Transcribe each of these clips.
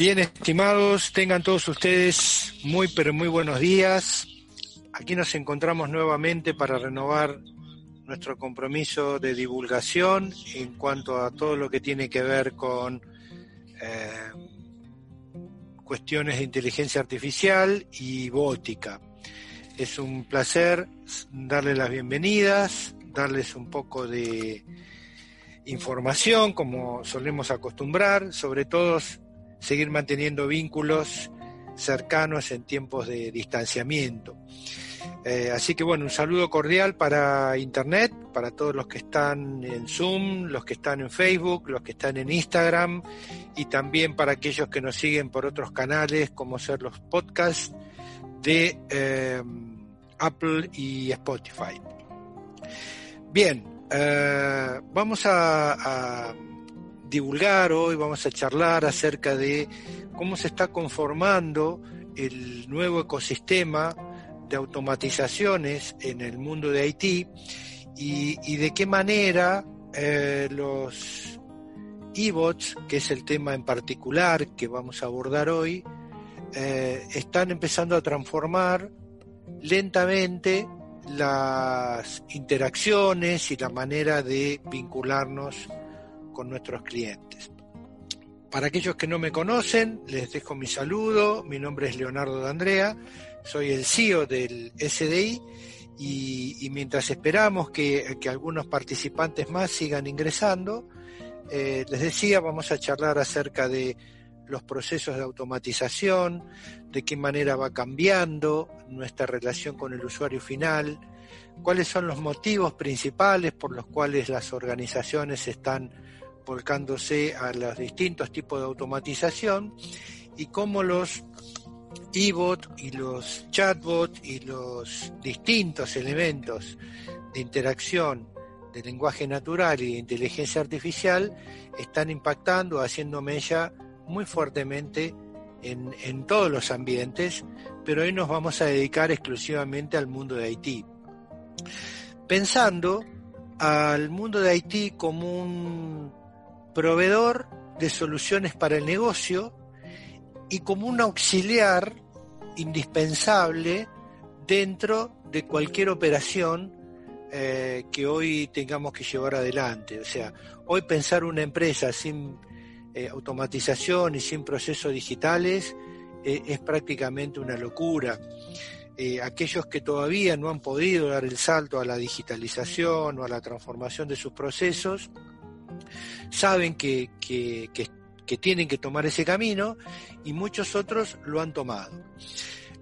Bien, estimados, tengan todos ustedes muy, pero muy buenos días. Aquí nos encontramos nuevamente para renovar nuestro compromiso de divulgación en cuanto a todo lo que tiene que ver con eh, cuestiones de inteligencia artificial y bótica. Es un placer darles las bienvenidas, darles un poco de información, como solemos acostumbrar, sobre todo seguir manteniendo vínculos cercanos en tiempos de distanciamiento. Eh, así que bueno, un saludo cordial para Internet, para todos los que están en Zoom, los que están en Facebook, los que están en Instagram y también para aquellos que nos siguen por otros canales como ser los podcasts de eh, Apple y Spotify. Bien, eh, vamos a divulgar hoy, vamos a charlar acerca de cómo se está conformando el nuevo ecosistema de automatizaciones en el mundo de Haití y, de qué manera eh, los e-bots, que es el tema en particular que vamos a abordar hoy, eh, están empezando a transformar lentamente las interacciones y la manera de vincularnos con nuestros clientes. Para aquellos que no me conocen, les dejo mi saludo. Mi nombre es Leonardo D'Andrea, soy el CEO del SDI y, mientras esperamos que, algunos participantes más sigan ingresando, eh, les decía, vamos a charlar acerca de los procesos de automatización, de qué manera va cambiando nuestra relación con el usuario final, cuáles son los motivos principales por los cuales las organizaciones están volcándose a los distintos tipos de automatización y cómo los e-bot y los chatbot y los distintos elementos de interacción de lenguaje natural y de inteligencia artificial están impactando, haciendo mella muy fuertemente en, en, todos los ambientes, pero hoy nos vamos a dedicar exclusivamente al mundo de Haití. Pensando al mundo de Haití como un proveedor de soluciones para el negocio y como un auxiliar indispensable dentro de cualquier operación eh, que hoy tengamos que llevar adelante. O sea, hoy pensar una empresa sin eh, automatización y sin procesos digitales eh, es prácticamente una locura. aquellos que todavía no han podido dar el salto a la digitalización o a la transformación de sus procesos, saben que, tienen que tomar ese camino y muchos otros lo han tomado.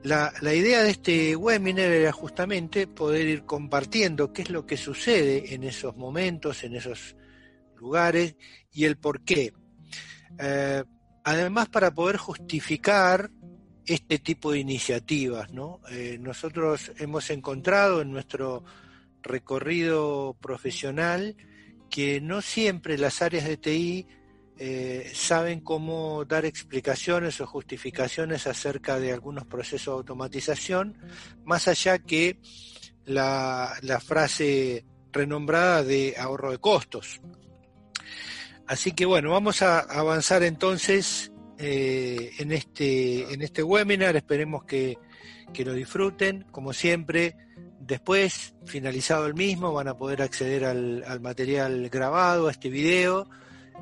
La, idea de este webinar era justamente poder ir compartiendo qué es lo que sucede en esos momentos, en esos lugares y el por qué. Eh, además, para poder justificar este tipo de iniciativas, eh, nosotros hemos encontrado en nuestro recorrido profesional que no siempre las áreas de TI eh, saben cómo dar explicaciones o justificaciones acerca de algunos procesos de automatización, más allá que la, frase renombrada de ahorro de costos. Así que bueno, vamos a avanzar entonces eh, en, este, en este webinar, esperemos que, que lo disfruten, como siempre Después, finalizado el mismo, van a poder acceder al, material grabado, a este video,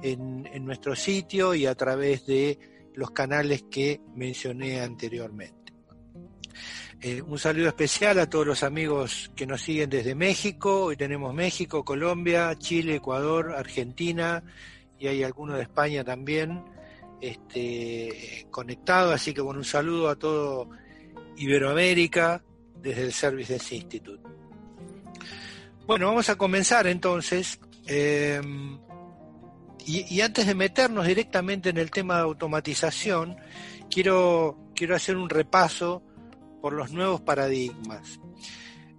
en, nuestro sitio y a través de los canales que mencioné anteriormente. Eh, un saludo especial a todos los amigos que nos siguen desde México. Hoy tenemos México, Colombia, Chile, Ecuador, Argentina y hay algunos de España también este, conectados. Así que bueno, un saludo a todo Iberoamérica, desde el Services Institute. Bueno, vamos a comenzar entonces. Eh, y, antes de meternos directamente en el tema de automatización, quiero, quiero hacer un repaso por los nuevos paradigmas.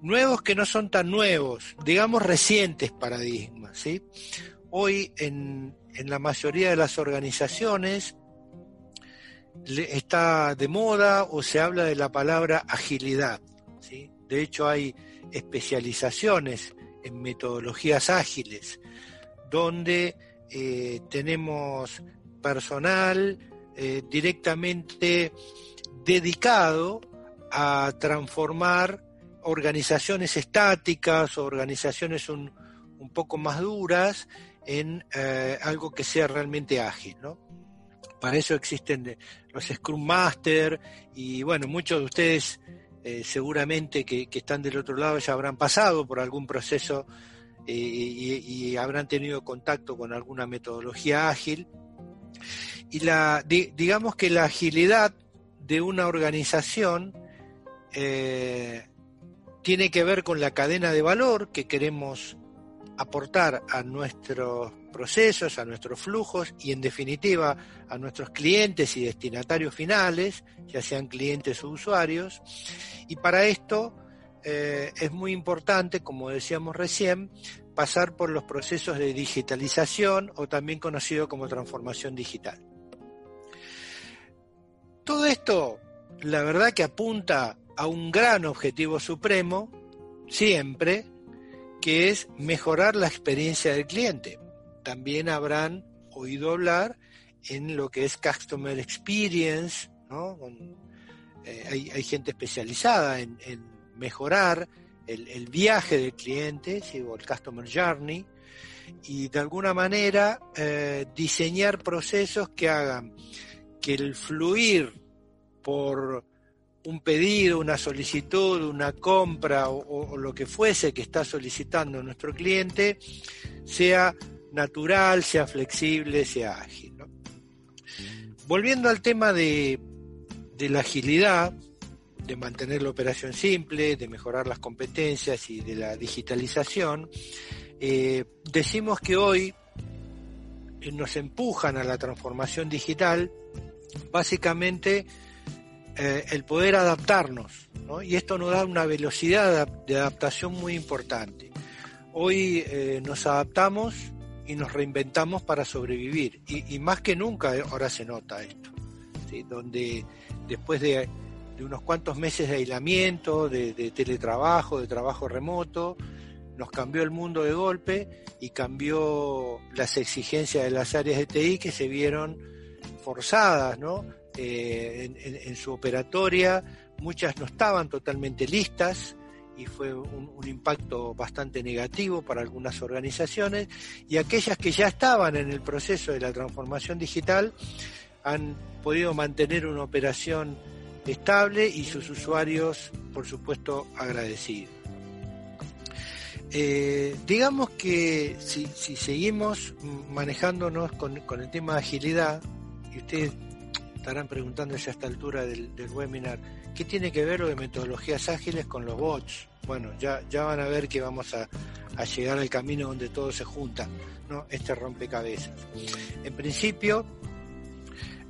Nuevos que no son tan nuevos, digamos recientes paradigmas. Hoy en, en la mayoría de las organizaciones está de moda o se habla de la palabra agilidad. De hecho, hay especializaciones en metodologías ágiles, donde eh, tenemos personal eh, directamente dedicado a transformar organizaciones estáticas o organizaciones un, poco más duras en eh, algo que sea realmente ágil, ¿no? Para eso existen los Scrum Master y bueno, muchos de ustedes eh, seguramente que, están del otro lado ya habrán pasado por algún proceso eh, y, habrán tenido contacto con alguna metodología ágil. Y la, digamos que la agilidad de una organización eh, tiene que ver con la cadena de valor que queremos aportar a nuestros procesos, a nuestros flujos y en definitiva a nuestros clientes y destinatarios finales, ya sean clientes o usuarios. Y para esto eh, es muy importante, como decíamos recién, pasar por los procesos de digitalización o también conocido como transformación digital. Todo esto, la verdad que apunta a un gran objetivo supremo, siempre, que es mejorar la experiencia del cliente. También habrán oído hablar en lo que es Customer Experience, ¿no? Eh, hay, gente especializada en, mejorar el, viaje del cliente, o el Customer Journey, y de alguna manera eh, diseñar procesos que hagan que el fluir por un pedido, una solicitud, una compra o, lo que fuese que está solicitando nuestro cliente sea natural, sea flexible, sea ágil. Volviendo al tema de, la agilidad, de mantener la operación simple, de mejorar las competencias y de la digitalización, eh, decimos que hoy nos empujan a la transformación digital básicamente eh, el poder adaptarnos, y esto nos da una velocidad de adaptación muy importante. Hoy eh, nos adaptamos y nos reinventamos para sobrevivir, y, más que nunca ahora se nota esto, donde después de, unos cuantos meses de aislamiento, de, de teletrabajo, de trabajo remoto, nos cambió el mundo de golpe y cambió las exigencias de las áreas de TI que se vieron forzadas, ¿no? Eh, en, su operatoria, muchas no estaban totalmente listas y fue un, impacto bastante negativo para algunas organizaciones y aquellas que ya estaban en el proceso de la transformación digital han podido mantener una operación estable y sus usuarios, por supuesto, agradecidos. Eh, digamos que si, seguimos manejándonos con, con, el tema de agilidad, y ustedes estarán preguntándose a esta altura del, webinar, ¿qué tiene que ver lo de metodologías ágiles con los bots? Bueno, ya, ya van a ver que vamos a, llegar al camino donde todo se junta, ¿no? Este rompecabezas. En principio,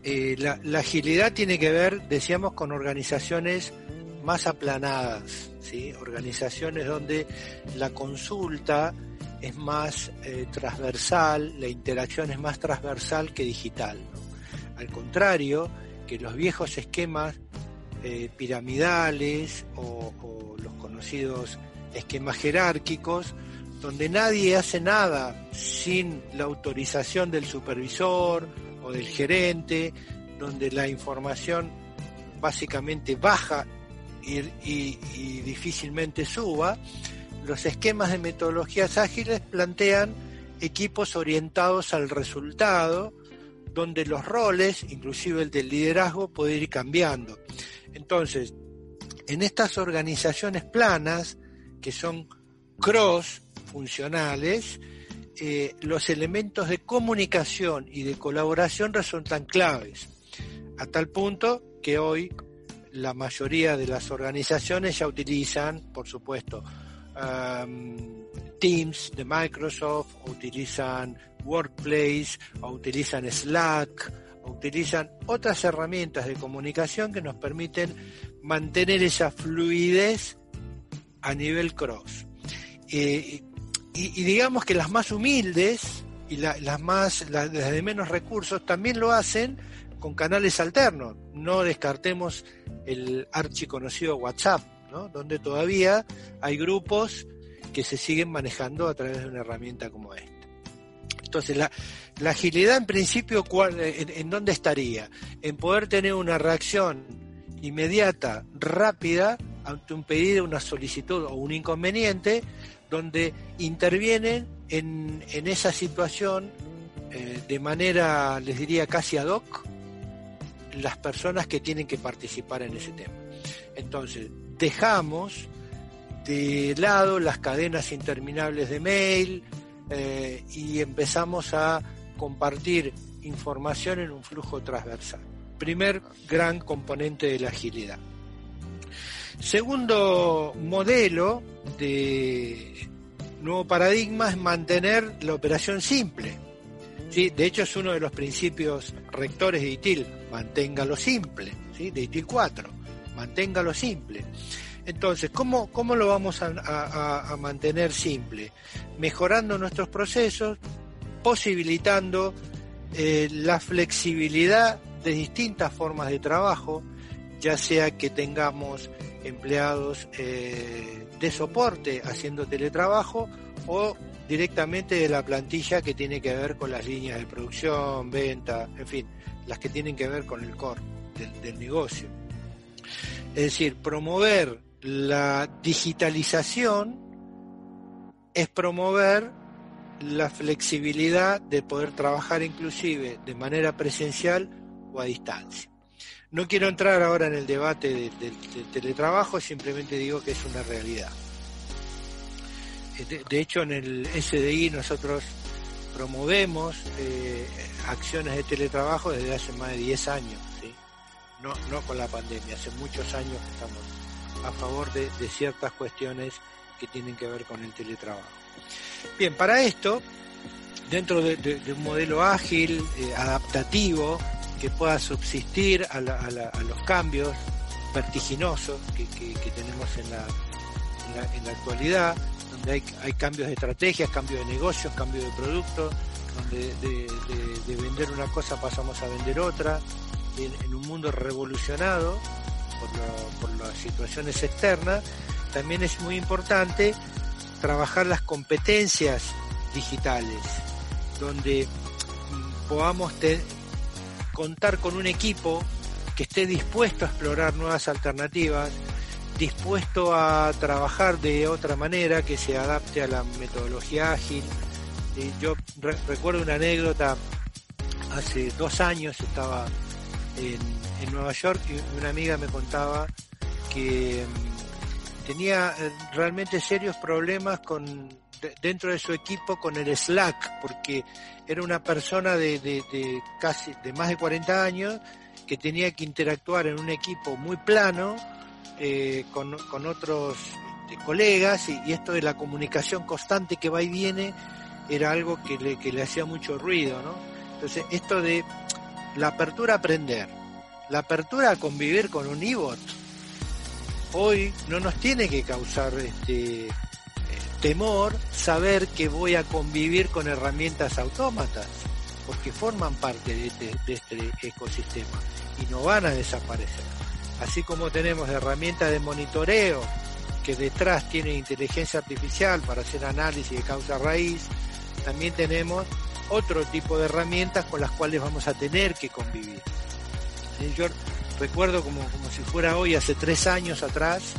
eh, la, agilidad tiene que ver, decíamos, con organizaciones más aplanadas, ¿sí? organizaciones donde la consulta es más eh, transversal, la interacción es más transversal que digital. Al contrario, que los viejos esquemas eh, piramidales o, los conocidos esquemas jerárquicos, donde nadie hace nada sin la autorización del supervisor o del gerente, donde la información básicamente baja y, y, difícilmente suba, los esquemas de metodologías ágiles plantean equipos orientados al resultado, donde los roles, inclusive el del liderazgo, puede ir cambiando. Entonces, en estas organizaciones planas, que son cross funcionales, eh, los elementos de comunicación y de colaboración resultan claves, a tal punto que hoy la mayoría de las organizaciones ya utilizan, por supuesto, Teams de Microsoft, utilizan Workplace, o utilizan Slack, o utilizan otras herramientas de comunicación que nos permiten mantener esa fluidez a nivel cross. Eh, y, digamos que las más humildes y las más de menos recursos también lo hacen con canales alternos. No descartemos el archiconocido WhatsApp, ¿no? donde todavía hay grupos que se siguen manejando a través de una herramienta como esta. Entonces, la, agilidad en principio, en, en, dónde estaría? En poder tener una reacción inmediata, rápida, ante un pedido, una solicitud o un inconveniente, donde intervienen en, en esa situación eh, de manera, les diría, casi ad hoc, las personas que tienen que participar en ese tema. Entonces, dejamos de lado las cadenas interminables de mail eh, y empezamos a compartir información en un flujo transversal. Primer gran componente de la agilidad. Segundo modelo de nuevo paradigma es mantener la operación simple. ¿sí? De hecho, es uno de los principios rectores de ITIL, manténgalo simple, ¿sí? de ITIL 4, manténgalo simple. Entonces, ¿cómo, cómo lo vamos a, mantener simple? Mejorando nuestros procesos, posibilitando eh, la flexibilidad de distintas formas de trabajo, ya sea que tengamos empleados eh, de soporte haciendo teletrabajo o directamente de la plantilla que tiene que ver con las líneas de producción, venta, en fin, las que tienen que ver con el core del, negocio. Es decir, promover la digitalización es promover la flexibilidad de poder trabajar inclusive de manera presencial o a distancia. No quiero entrar ahora en el debate del teletrabajo, simplemente digo que es una realidad. De, hecho, en el SDI nosotros promovemos eh, acciones de teletrabajo desde hace más de 10 años, no, no con la pandemia, hace muchos años que estamos a favor de, ciertas cuestiones que tienen que ver con el teletrabajo. Bien, para esto, dentro de, un modelo ágil, eh, adaptativo, que pueda subsistir a, los cambios vertiginosos que, tenemos en la, en actualidad, donde hay, cambios de estrategias, cambios de negocios, cambios de productos, donde de, vender una cosa pasamos a vender otra, en, un mundo revolucionado por, las situaciones externas, también es muy importante trabajar las competencias digitales, donde podamos contar con un equipo que esté dispuesto a explorar nuevas alternativas, dispuesto a trabajar de otra manera que se adapte a la metodología ágil. yo recuerdo una anécdota, hace dos años estaba en, Nueva York y una amiga me contaba que mm, tenía eh, realmente serios problemas con dentro de su equipo con el Slack, porque era una persona de, casi de más de 40 años que tenía que interactuar en un equipo muy plano eh, con, otros este, colegas y, esto de la comunicación constante que va y viene era algo que le, que le hacía mucho ruido, ¿no? Entonces, esto de la apertura a aprender, la apertura a convivir con un e-bot, hoy no nos tiene que causar este, eh, temor saber que voy a convivir con herramientas autómatas, porque forman parte de este, de este ecosistema y no van a desaparecer así como tenemos herramientas de monitoreo que detrás tienen inteligencia artificial para hacer análisis de causa raíz, también tenemos otro tipo de herramientas con las cuales vamos a tener que convivir. Yo recuerdo como, como si fuera hoy, hace tres años atrás,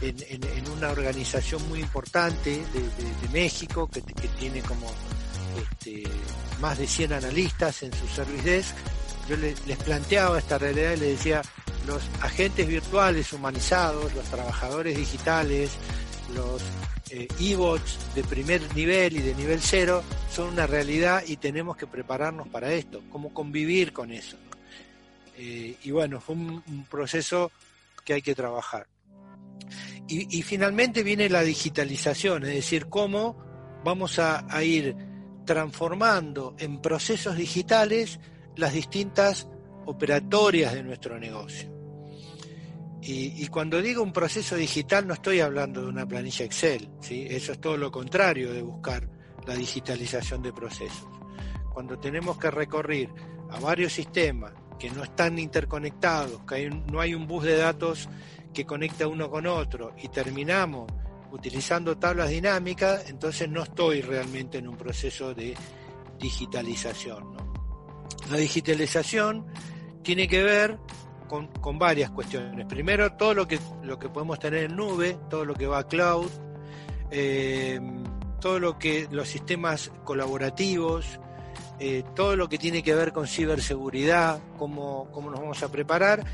en, una organización muy importante de, México que, tiene como este, más de 100 analistas en su service desk, yo les planteaba esta realidad y les decía, los agentes virtuales humanizados, los trabajadores digitales, los eh, e-bots de primer nivel y de nivel cero son una realidad y tenemos que prepararnos para esto, cómo convivir con eso. Y bueno, fue un, proceso que hay que trabajar. Y, finalmente viene la digitalización, es decir, cómo vamos a ir transformando en procesos digitales las distintas operatorias de nuestro negocio. Y, cuando digo un proceso digital no estoy hablando de una planilla Excel, ¿sí? eso es todo lo contrario de buscar la digitalización de procesos. Cuando tenemos que recorrer a varios sistemas que no están interconectados, que no hay un bus de datos que conecta uno con otro y terminamos utilizando tablas dinámicas, entonces no estoy realmente en un proceso de digitalización. La digitalización tiene que ver con, varias cuestiones. Primero, todo lo que, lo que podemos tener en nube, todo lo que va a cloud, eh, todo lo que los sistemas colaborativos, eh, todo lo que tiene que ver con ciberseguridad, cómo, cómo nos vamos a preparar.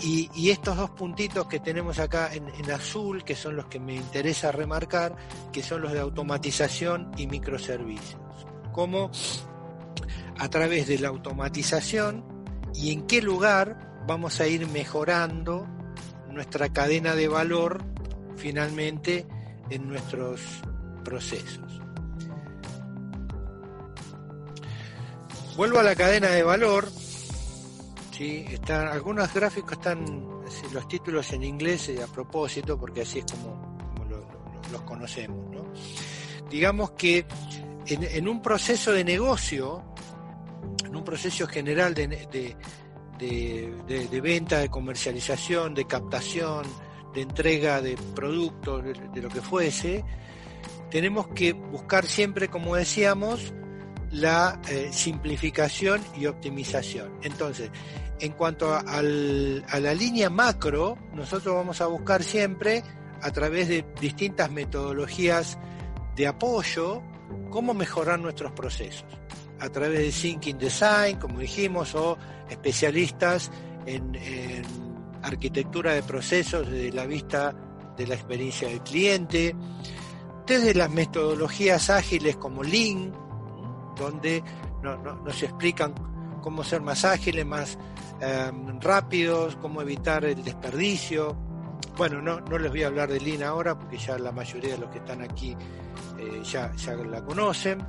Y, estos dos puntitos que tenemos acá en, en, azul, que son los que me interesa remarcar, que son los de automatización y microservicios. Cómo a través de la automatización y en qué lugar vamos a ir mejorando nuestra cadena de valor finalmente en nuestros procesos. Vuelvo a la cadena de valor. ¿sí? Están, algunos gráficos están, los títulos en inglés eh, a propósito, porque así es como, los conocemos. Digamos que en, un proceso de negocio, en un proceso general de, de, venta, de comercialización, de captación, de entrega de productos, de, lo que fuese, tenemos que buscar siempre, como decíamos, la eh, simplificación y optimización. Entonces, en cuanto a, a la línea macro, nosotros vamos a buscar siempre, a través de distintas metodologías de apoyo, cómo mejorar nuestros procesos. A través de Thinking Design, como dijimos, o especialistas en, en arquitectura de procesos desde la vista de la experiencia del cliente, desde las metodologías ágiles como Lean, donde nos explican cómo ser más ágiles, más em, rápidos, cómo evitar el desperdicio. Bueno, no, no les voy a hablar de Lean ahora porque ya la mayoría de los que están aquí eh, ya, ya la conocen.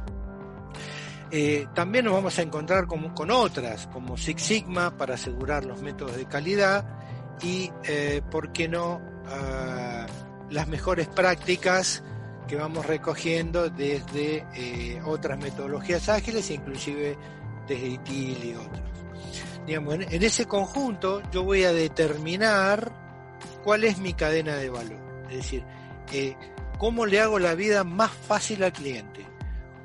Eh, también nos vamos a encontrar con, con, otras, como Six Sigma para asegurar los métodos de calidad y, eh, ¿por qué no?, ah, las mejores prácticas que vamos recogiendo desde eh, otras metodologías ágiles, inclusive desde ITIL y otros. Digamos, en, ese conjunto yo voy a determinar cuál es mi cadena de valor, es decir, eh, cómo le hago la vida más fácil al cliente,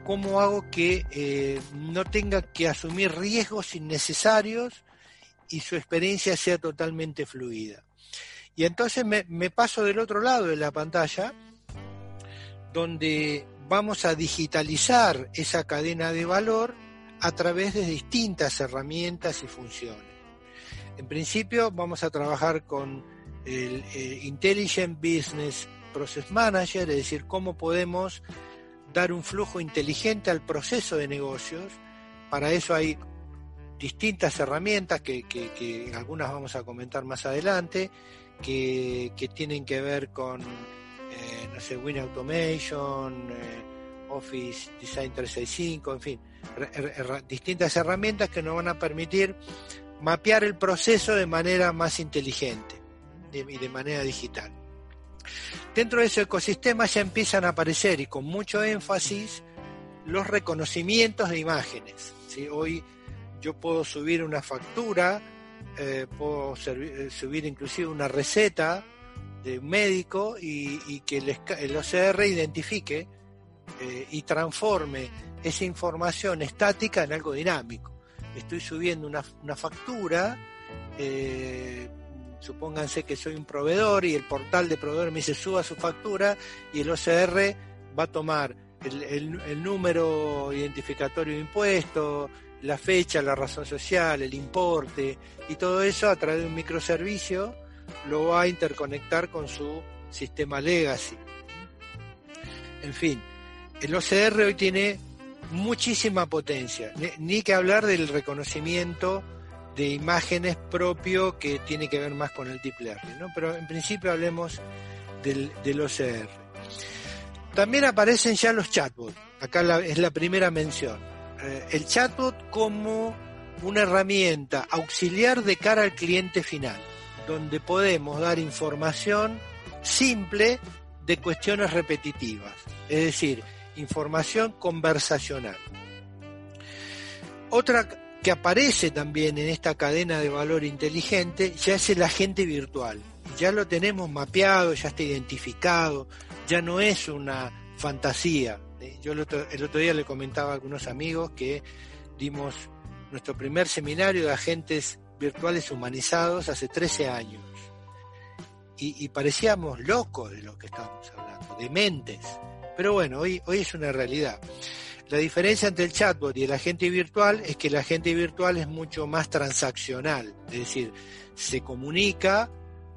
cómo hago que eh, no tenga que asumir riesgos innecesarios y su experiencia sea totalmente fluida. Y entonces me paso del otro lado de la pantalla donde vamos a digitalizar esa cadena de valor a través de distintas herramientas y funciones. En principio vamos a trabajar con el eh, Intelligent Business Process Manager, es decir, cómo podemos dar un flujo inteligente al proceso de negocios. Para eso hay distintas herramientas que, algunas vamos a comentar más adelante, que tienen que ver con eh, no sé, Win Automation, eh, Office Design 365, en fin, distintas herramientas que nos van a permitir mapear el proceso de manera más inteligente y de manera digital. Dentro de ese ecosistema ya empiezan a aparecer y con mucho énfasis los reconocimientos de imágenes. Hoy yo puedo subir una factura, eh, puedo subir inclusive una receta de un médico y, que el, OCR identifique eh, y transforme esa información estática en algo dinámico. Estoy subiendo una, factura, eh, supónganse que soy un proveedor y el portal de proveedor me dice suba su factura y el OCR va a tomar el, el número identificatorio de impuesto, la fecha, la razón social, el importe y todo eso a través de un microservicio lo va a interconectar con su sistema legacy. En fin, el OCR hoy tiene muchísima potencia, ni, que hablar del reconocimiento de imágenes propio que tiene que ver más con el deep learning, ¿no? pero en principio hablemos del, OCR. También aparecen ya los chatbots, acá es la primera mención. Eh, el chatbot como una herramienta auxiliar de cara al cliente final donde podemos dar información simple de cuestiones repetitivas, es decir, información conversacional. Otra que aparece también en esta cadena de valor inteligente ya es el agente virtual. Ya lo tenemos mapeado, ya está identificado, ya no es una fantasía. Yo el otro, el otro, día le comentaba a algunos amigos que dimos nuestro primer seminario de agentes virtuales humanizados hace 13 años. Y, parecíamos locos de lo que estábamos hablando, dementes. Pero bueno, hoy, hoy es una realidad. La diferencia entre el chatbot y el agente virtual es que el agente virtual es mucho más transaccional, es decir, se comunica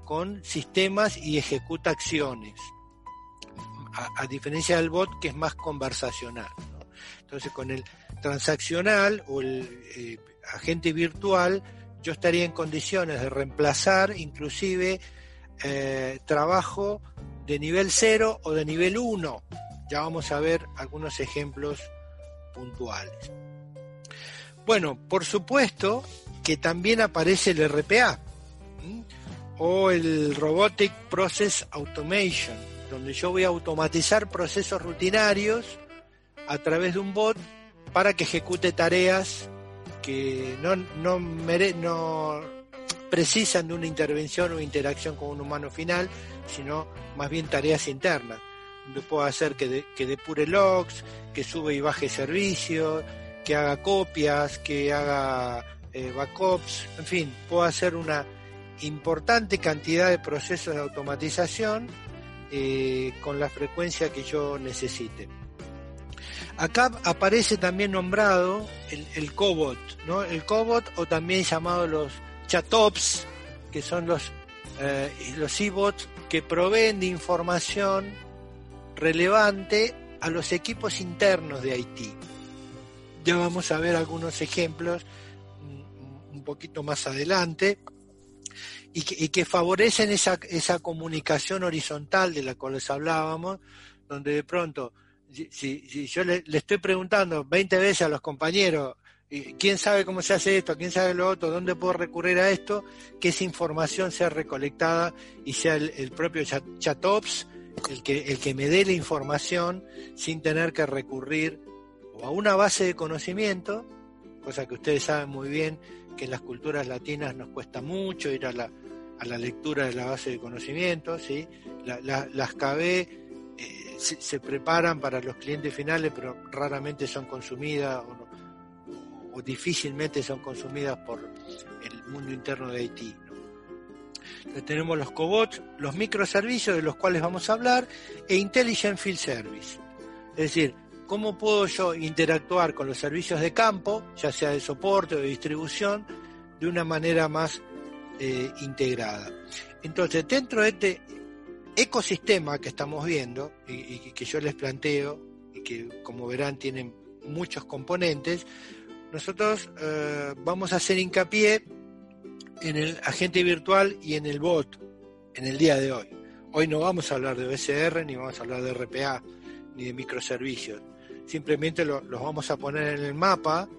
con sistemas y ejecuta acciones, a, diferencia del bot que es más conversacional. Entonces, con el transaccional o el eh, agente virtual, yo estaría en condiciones de reemplazar inclusive eh, trabajo de nivel 0 o de nivel 1. Ya vamos a ver algunos ejemplos puntuales. Bueno, por supuesto que también aparece el RPA o el Robotic Process Automation, donde yo voy a automatizar procesos rutinarios a través de un bot para que ejecute tareas que no, no, no precisan de una intervención o interacción con un humano final, sino más bien tareas internas, donde puedo hacer que, que depure logs, que sube y baje servicios, que haga copias, que haga eh, backups, en fin, puedo hacer una importante cantidad de procesos de automatización eh, con la frecuencia que yo necesite. Acá aparece también nombrado el, cobot, ¿no? El cobot o también llamado los chatops, que son los, eh, los e-bots que proveen de información relevante a los equipos internos de Haití. Ya vamos a ver algunos ejemplos un poquito más adelante y que, favorecen esa, esa comunicación horizontal de la cual les hablábamos, donde de pronto, si, yo le, estoy preguntando 20 veces a los compañeros, ¿quién sabe cómo se hace esto? ¿Quién sabe lo otro? ¿Dónde puedo recurrir a esto? Que esa información sea recolectada y sea el, propio Chatops el que, el que me dé la información sin tener que recurrir o a una base de conocimiento, cosa que ustedes saben muy bien que en las culturas latinas nos cuesta mucho ir a la, a la lectura de la base de conocimientos, ¿sí? las KB eh, se, preparan para los clientes finales, pero raramente son consumidas o, difícilmente son consumidas por el mundo interno de Haití. tenemos los cobots, los microservicios de los cuales vamos a hablar, e Intelligent Field Service. Es decir, cómo puedo yo interactuar con los servicios de campo, ya sea de soporte o de distribución, de una manera más eh, integrada. Entonces, dentro de este ecosistema que estamos viendo y, que yo les planteo y que como verán tienen muchos componentes, nosotros eh, vamos a hacer hincapié en el agente virtual y en el bot en el día de hoy. Hoy no vamos a hablar de OSR, ni vamos a hablar de RPA, ni de microservicios. Simplemente los vamos a poner en el mapa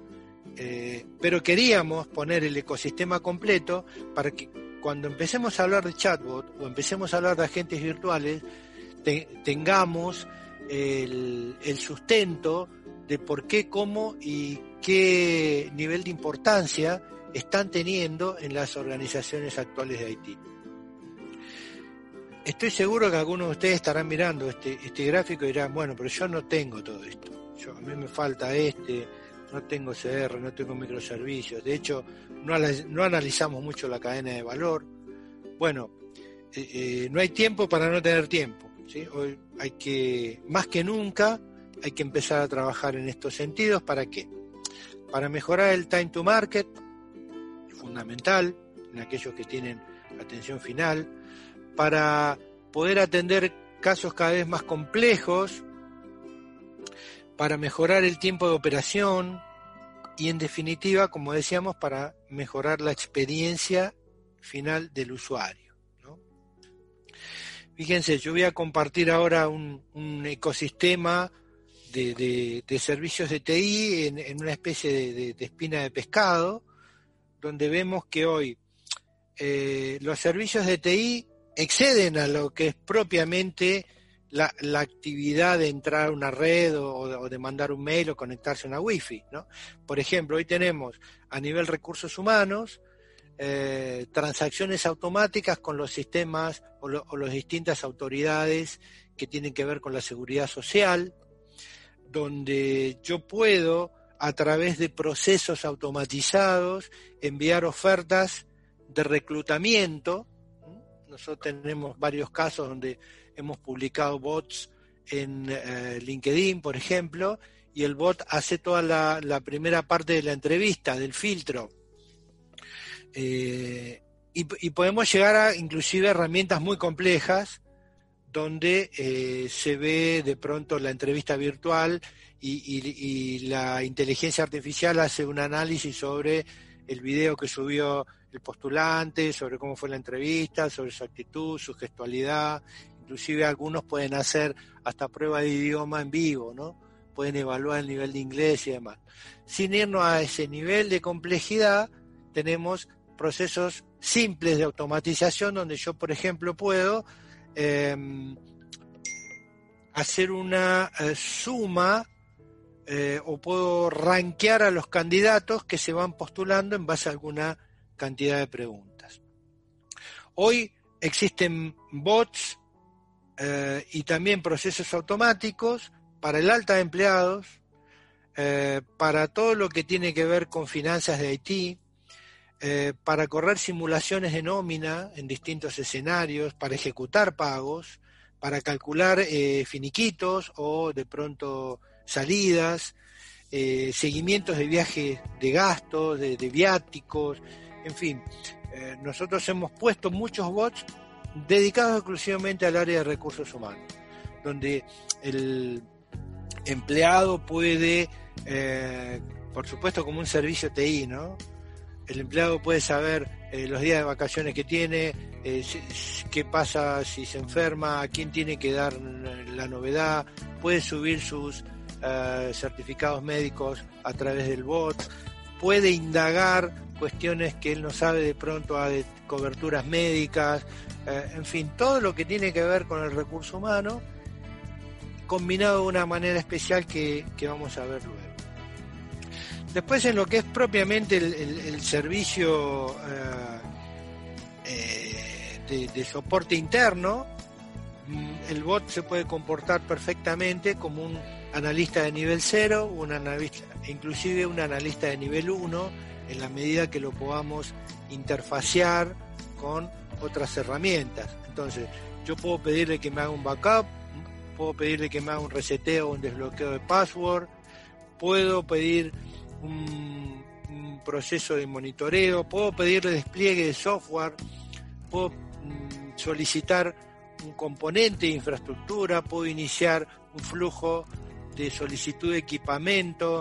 eh, pero queríamos poner el ecosistema completo para que cuando empecemos a hablar de chatbot o empecemos a hablar de agentes virtuales, tengamos el, sustento de por qué, cómo y qué nivel de importancia están teniendo en las organizaciones actuales de Haití. Estoy seguro que algunos de ustedes estarán mirando este, este gráfico y dirán, bueno, pero yo no tengo todo esto. A mí me falta este, no tengo CR, no tengo microservicios, de hecho no, analizamos mucho la cadena de valor. Bueno, eh, eh, no hay tiempo para no tener tiempo. Hoy hay que, más que nunca, hay que empezar a trabajar en estos sentidos. ¿Para qué? Para mejorar el time to market, fundamental, en aquellos que tienen atención final, para poder atender casos cada vez más complejos, para mejorar el tiempo de operación y en definitiva, como decíamos, para mejorar la experiencia final del usuario. Fíjense, yo voy a compartir ahora un, ecosistema de, servicios de TI en, una especie de, espina de pescado, donde vemos que hoy eh, los servicios de TI exceden a lo que es propiamente la, actividad de entrar a una red o, de mandar un mail o conectarse a una wifi. ¿no? Por ejemplo, hoy tenemos a nivel recursos humanos eh, transacciones automáticas con los sistemas o, las distintas autoridades que tienen que ver con la seguridad social, donde yo puedo, a través de procesos automatizados, enviar ofertas de reclutamiento. Nosotros tenemos varios casos donde hemos publicado bots en eh, LinkedIn, por ejemplo, y el bot hace toda la, primera parte de la entrevista, del filtro. Eh, y, podemos llegar a inclusive herramientas muy complejas donde eh, se ve de pronto la entrevista virtual y, la inteligencia artificial hace un análisis sobre el video que subió el postulante, sobre cómo fue la entrevista, sobre su actitud, su gestualidad, inclusive algunos pueden hacer hasta prueba de idioma en vivo, ¿no? Pueden evaluar el nivel de inglés y demás. Sin irnos a ese nivel de complejidad, tenemos procesos simples de automatización donde yo, por ejemplo, puedo em, hacer una eh, suma eh, o puedo rankear a los candidatos que se van postulando en base a alguna cantidad de preguntas. Hoy existen bots eh, y también procesos automáticos para el alta de empleados, eh, para todo lo que tiene que ver con finanzas de Haití, para correr simulaciones de nómina en distintos escenarios, para ejecutar pagos, para calcular finiquitos o de pronto salidas, eh, seguimientos de viajes de gastos, de, viáticos, en fin. Eh, nosotros hemos puesto muchos bots dedicados exclusivamente al área de recursos humanos, donde el empleado puede, eh, por supuesto como un servicio TI, ¿no? El empleado puede saber los días de vacaciones que tiene, qué pasa si se enferma, a quién tiene que dar la novedad, puede subir sus eh, certificados médicos a través del bot, puede indagar cuestiones que él no sabe de pronto a de coberturas médicas, eh, en fin, todo lo que tiene que ver con el recurso humano, combinado de una manera especial que, vamos a ver luego. Después en lo que es propiamente el, servicio eh, de, de soporte interno, mm, el bot se puede comportar perfectamente como un analista de nivel 0, un analista, inclusive un analista de nivel 1, en la medida que lo podamos interfacear con otras herramientas. Entonces, yo puedo pedirle que me haga un backup, puedo pedirle que me haga un reseteo o un desbloqueo de password, puedo pedir un, proceso de monitoreo, puedo pedirle despliegue de software, puedo mm, solicitar un componente de infraestructura, puedo iniciar un flujo de solicitud de equipamiento,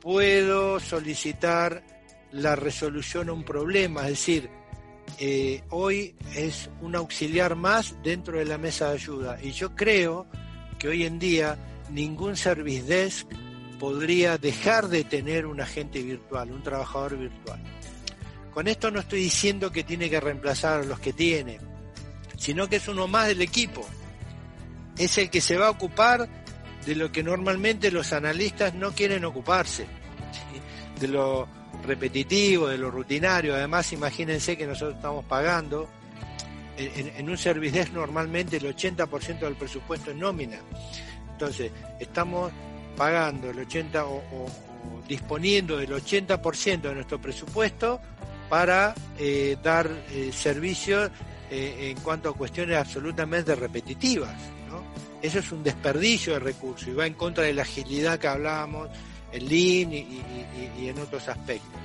puedo solicitar la resolución a un problema, es decir, eh, hoy es un auxiliar más dentro de la mesa de ayuda. Y yo creo que hoy en día ningún service desk podría dejar de tener un agente virtual, un trabajador virtual. Con esto no estoy diciendo que tiene que reemplazar a los que tiene, sino que es uno más del equipo. Es el que se va a ocupar de lo que normalmente los analistas no quieren ocuparse, de lo repetitivo, de lo rutinario. Además, imagínense que nosotros estamos pagando en, un service desk normalmente el 80% del presupuesto es nómina. Entonces, estamos pagando el 80 o, disponiendo del 80% de nuestro presupuesto para eh, dar eh, servicios eh, en cuanto a cuestiones absolutamente repetitivas. Eso es un desperdicio de recursos y va en contra de la agilidad que hablábamos, en Lean y, en otros aspectos.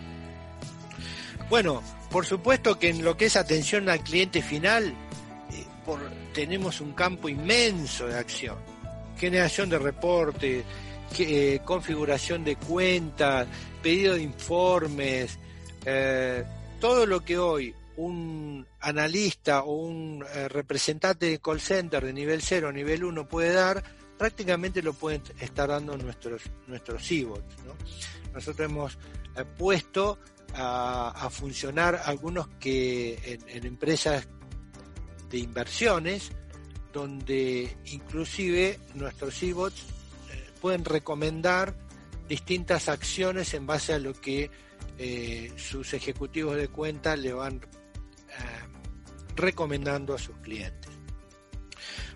Bueno, por supuesto que en lo que es atención al cliente final, eh, tenemos un campo inmenso de acción. Generación de reportes, eh, configuración de cuentas, pedido de informes, eh, todo lo que hoy un analista o un eh, representante de call center de nivel 0 o nivel 1 puede dar, prácticamente lo pueden estar dando nuestros, nuestros bots Nosotros hemos eh, puesto a, funcionar algunos que en, empresas de inversiones, donde inclusive nuestros e-bots eh, pueden recomendar distintas acciones en base a lo que sus ejecutivos de cuenta le van recomendando a sus clientes.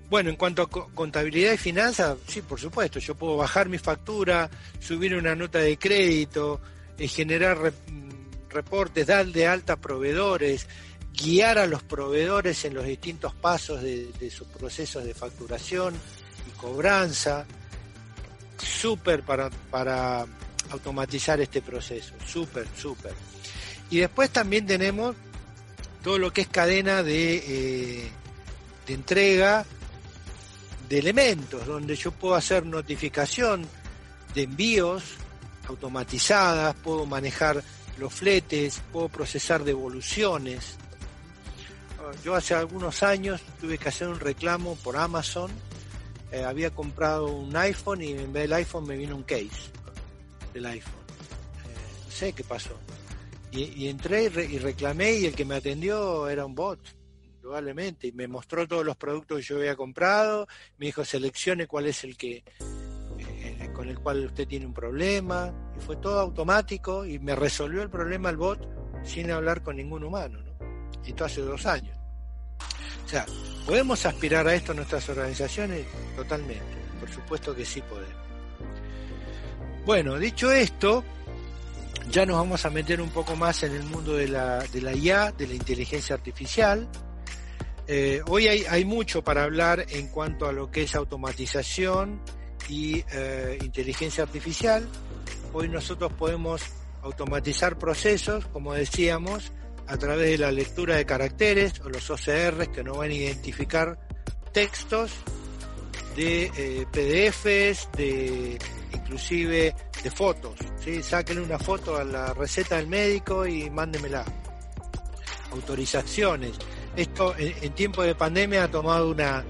Bueno, en cuanto a contabilidad y finanzas, sí, por supuesto, yo puedo bajar mi factura, subir una nota de crédito, eh, generar mm, reportes, dar de alta proveedores, guiar a los proveedores en los distintos pasos de, sus procesos de facturación y cobranza. Súper para, para automatizar este proceso, súper, súper. Y después también tenemos todo lo que es cadena de, eh, de entrega de elementos, donde yo puedo hacer notificación de envíos automatizadas, puedo manejar los fletes, puedo procesar devoluciones. Yo hace algunos años tuve que hacer un reclamo por Amazon. Eh, había comprado un iPhone y en vez del iPhone me vino un case del iPhone. Eh, no sé qué pasó. Y, entré y reclamé y el que me atendió era un bot probablemente, y me mostró todos los productos que yo había comprado, me dijo seleccione cuál es el que eh, con el cual usted tiene un problema, y fue todo automático y me resolvió el problema el bot sin hablar con ningún humano, ¿no? Y esto hace dos años. O sea, ¿podemos aspirar a esto en nuestras organizaciones? Totalmente, por supuesto que sí podemos. Bueno, dicho esto, ya nos vamos a meter un poco más en el mundo de la, IA, de la inteligencia artificial. Eh, hoy hay, mucho para hablar en cuanto a lo que es automatización y eh, inteligencia artificial. Hoy nosotros podemos automatizar procesos, como decíamos, a través de la lectura de caracteres o los OCRs que nos van a identificar textos de eh, PDFs, de inclusive de fotos. ¿sí? Sáquenle una foto a la receta del médico y mándemela. Autorizaciones esto en, tiempo de pandemia ha tomado una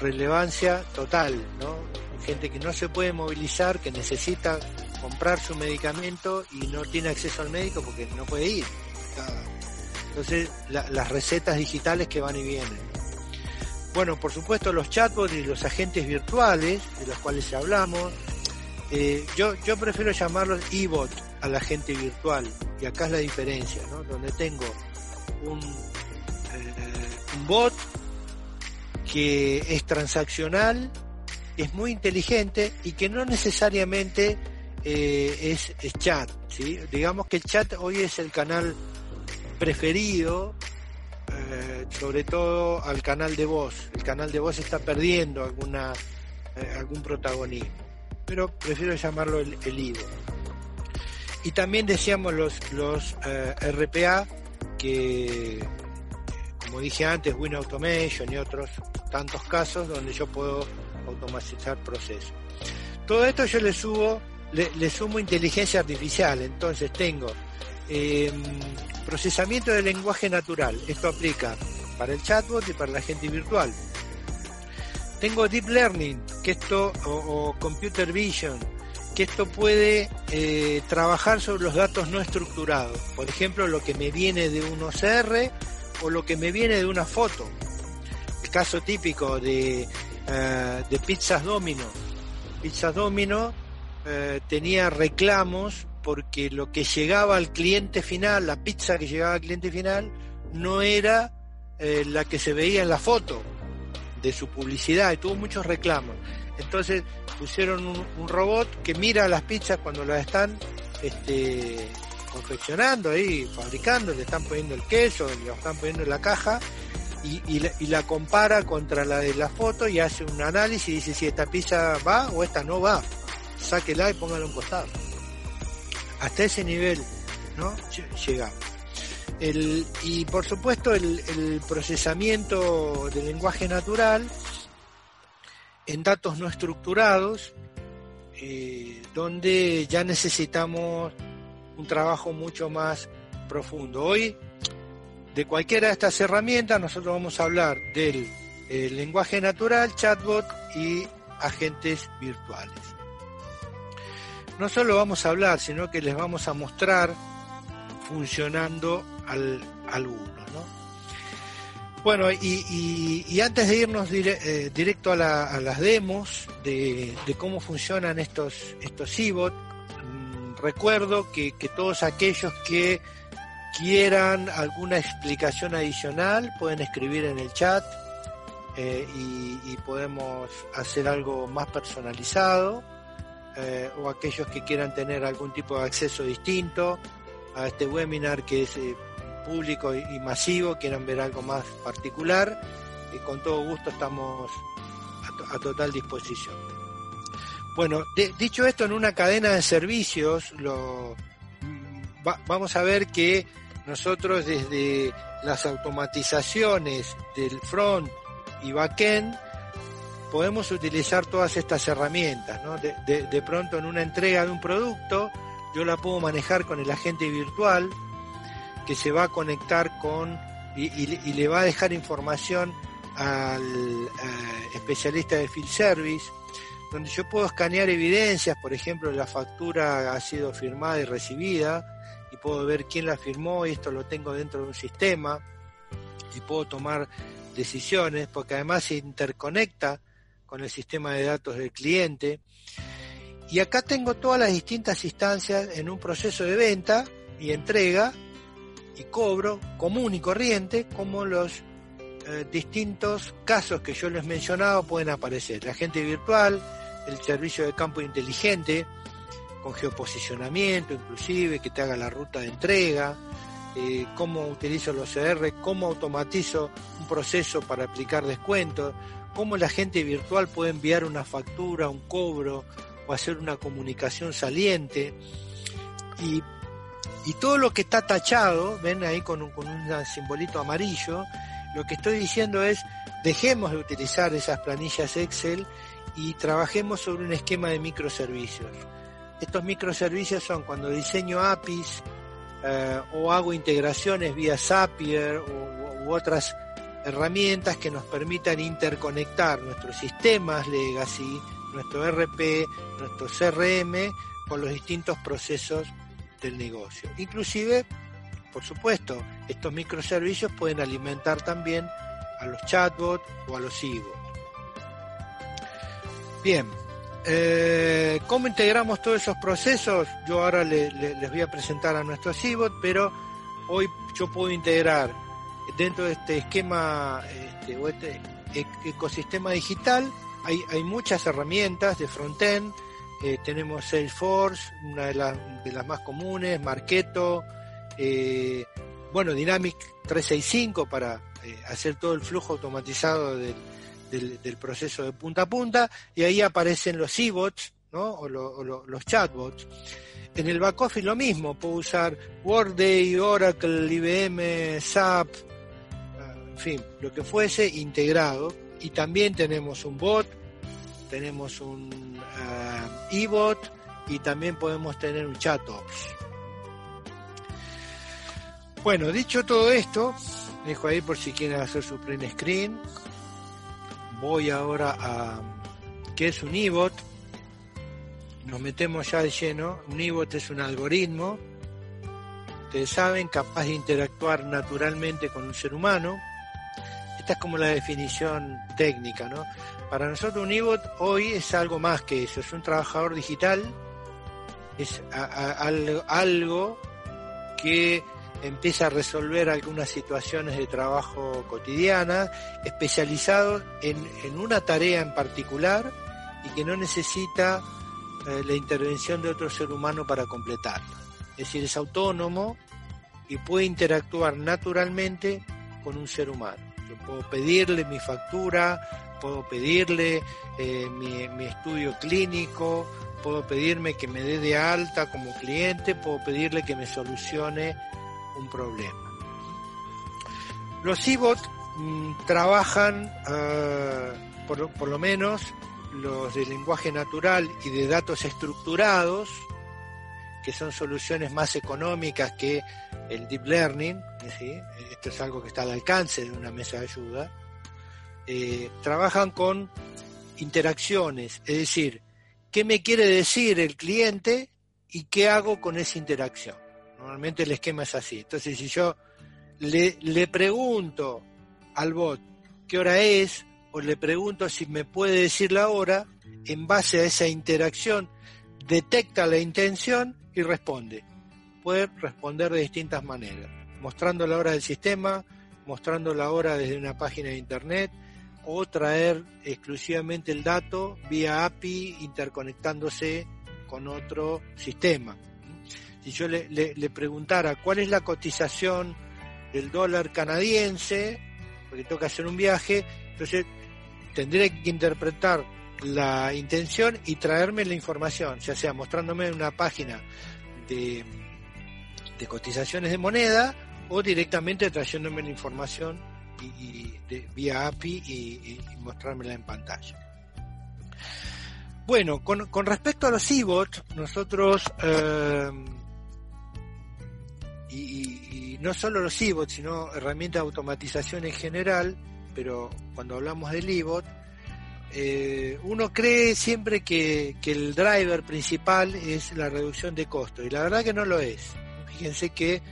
relevancia total, ¿no? Gente que no se puede movilizar, que necesita comprar su medicamento y no tiene acceso al médico porque no puede ir. Entonces, las recetas digitales que van y vienen. Bueno, por supuesto, los chatbots y los agentes virtuales, de los cuales hablamos. Eh, yo, yo prefiero llamarlos e-bot al agente virtual, y acá es la diferencia, ¿no? Donde tengo un un bot que es transaccional, es muy inteligente y que no necesariamente eh, es, chat. ¿sí? Digamos que el chat hoy es el canal preferido, eh, sobre todo al canal de voz. El canal de voz está perdiendo alguna, eh, algún protagonismo, pero prefiero llamarlo el, el Y también decíamos los, los RPA que como dije antes, Win Automation y otros tantos casos donde yo puedo automatizar procesos. Todo esto yo le subo, le, sumo inteligencia artificial, entonces tengo em, procesamiento de lenguaje natural, esto aplica para el chatbot y para la gente virtual. Tengo Deep Learning, que esto, o, Computer Vision, que esto puede eh, trabajar sobre los datos no estructurados. Por ejemplo, lo que me viene de un OCR o lo que me viene de una foto. El caso típico de, eh, de Pizzas Domino. Pizzas Domino eh, tenía reclamos porque lo que llegaba al cliente final, la pizza que llegaba al cliente final, no era la que se veía en la foto de su publicidad y tuvo muchos reclamos. Entonces pusieron un, robot que mira las pizzas cuando las están este, confeccionando ahí, fabricando, le están poniendo el queso, le están poniendo en la caja y, la, compara contra la de la foto y hace un análisis y dice si esta pizza va o esta no va. Sáquela y póngala a un costado. Hasta ese nivel, ¿no? Llegamos. Y por supuesto el, procesamiento del lenguaje natural en datos no estructurados, eh, donde ya necesitamos un trabajo mucho más profundo. Hoy, de cualquiera de estas herramientas, nosotros vamos a hablar del lenguaje natural, chatbot y agentes virtuales. No solo vamos a hablar, sino que les vamos a mostrar funcionando al, algunos. Bueno, y, antes de irnos eh, directo a, las demos de, cómo funcionan estos, estos recuerdo que, todos aquellos que quieran alguna explicación adicional pueden escribir en el chat. eh, y, podemos hacer algo más personalizado eh, o aquellos que quieran tener algún tipo de acceso distinto a este webinar que es eh, público y, masivo, quieran ver algo más particular, y con todo gusto estamos a, total disposición. Bueno, dicho esto, en una cadena de servicios, lo, vamos a ver que nosotros desde las automatizaciones del front y backend podemos utilizar todas estas herramientas. De, pronto en una entrega de un producto yo la puedo manejar con el agente virtual que se va a conectar con y, le va a dejar información al especialista de field service donde yo puedo escanear evidencias, por ejemplo, la factura ha sido firmada y recibida, y puedo ver quién la firmó, y esto lo tengo dentro de un sistema, y puedo tomar decisiones, porque además se interconecta con el sistema de datos del cliente. Y acá tengo todas las distintas instancias en un proceso de venta y entrega y cobro común y corriente, como los eh, distintos casos que yo les he mencionado pueden aparecer. La gente virtual, el servicio de campo inteligente, con geoposicionamiento inclusive, que te haga la ruta de entrega, eh, cómo utilizo los CR, cómo automatizo un proceso para aplicar descuentos, cómo la gente virtual puede enviar una factura, un cobro o hacer una comunicación saliente. Y, todo lo que está tachado, ven ahí con un, con un simbolito amarillo, lo que estoy diciendo es, dejemos de utilizar esas planillas Excel y trabajemos sobre un esquema de microservicios. Estos microservicios son cuando diseño APIs eh, o hago integraciones vía Zapier u, otras herramientas que nos permitan interconectar nuestros sistemas legacy, nuestro RP, nuestro CRM con los distintos procesos del negocio. Inclusive, por supuesto, estos microservicios pueden alimentar también a los chatbots o a los e Bien, eh, ¿Cómo integramos todos esos procesos? Yo ahora les voy a presentar a nuestro CIBOT, pero hoy yo puedo integrar dentro de este esquema este, o este ecosistema digital. Hay, hay muchas herramientas de frontend. Eh, tenemos Salesforce, una de, de, las más comunes, Marketo, eh, bueno, Dynamic 365 para hacer todo el flujo automatizado del proceso de punta a punta y ahí aparecen los e-bots ¿no? o, los chatbots. En el back office lo mismo, puedo usar Workday, Oracle, IBM, SAP, en fin, lo que fuese integrado. Y también tenemos un bot, tenemos un uh, e-bot y también podemos tener un chatops. Bueno, dicho todo esto, dejo ahí por si quieren hacer su print screen voy ahora a qué es un IBOT. Nos metemos ya de lleno. Un IBOT es un algoritmo, ustedes saben, capaz de interactuar naturalmente con un ser humano. Esta es como la definición técnica, ¿no? Para nosotros un IBOT hoy es algo más que eso, es un trabajador digital, es algo que empieza a resolver algunas situaciones de trabajo cotidiana, especializado en, una tarea en particular y que no necesita eh, la intervención de otro ser humano para completarla. Es decir, es autónomo y puede interactuar naturalmente con un ser humano. Yo puedo pedirle mi factura, puedo pedirle eh, mi, estudio clínico, puedo pedirme que me dé de alta como cliente, puedo pedirle que me solucione un problema. Los e trabajan, ah, por, lo menos los de lenguaje natural y de datos estructurados, que son soluciones más económicas que el deep learning, esto es algo que está al alcance de una mesa de ayuda, eh, trabajan con interacciones, es decir, qué me quiere decir el cliente y qué hago con esa interacción. Normalmente el esquema es así. Entonces, si yo le, le pregunto al bot qué hora es, o le pregunto si me puede decir la hora, en base a esa interacción, detecta la intención y responde. Puede responder de distintas maneras, mostrando la hora del sistema, mostrando la hora desde una página de internet, o traer exclusivamente el dato vía API interconectándose con otro sistema. Si yo le, preguntara cuál es la cotización del dólar canadiense, porque que hacer un viaje, entonces tendré que interpretar la intención y traerme la información, ya sea mostrándome una página de, de cotizaciones de moneda o directamente trayéndome la información y, de, vía API y, mostrármela en pantalla. Bueno, con, respecto a los e-bots, nosotros, eh, y, no solo los e-bots, sino herramientas de automatización en general, pero cuando hablamos del e-bot, eh, uno cree siempre que, que, el driver principal es la reducción de costos, y la verdad que no lo es. Fíjense que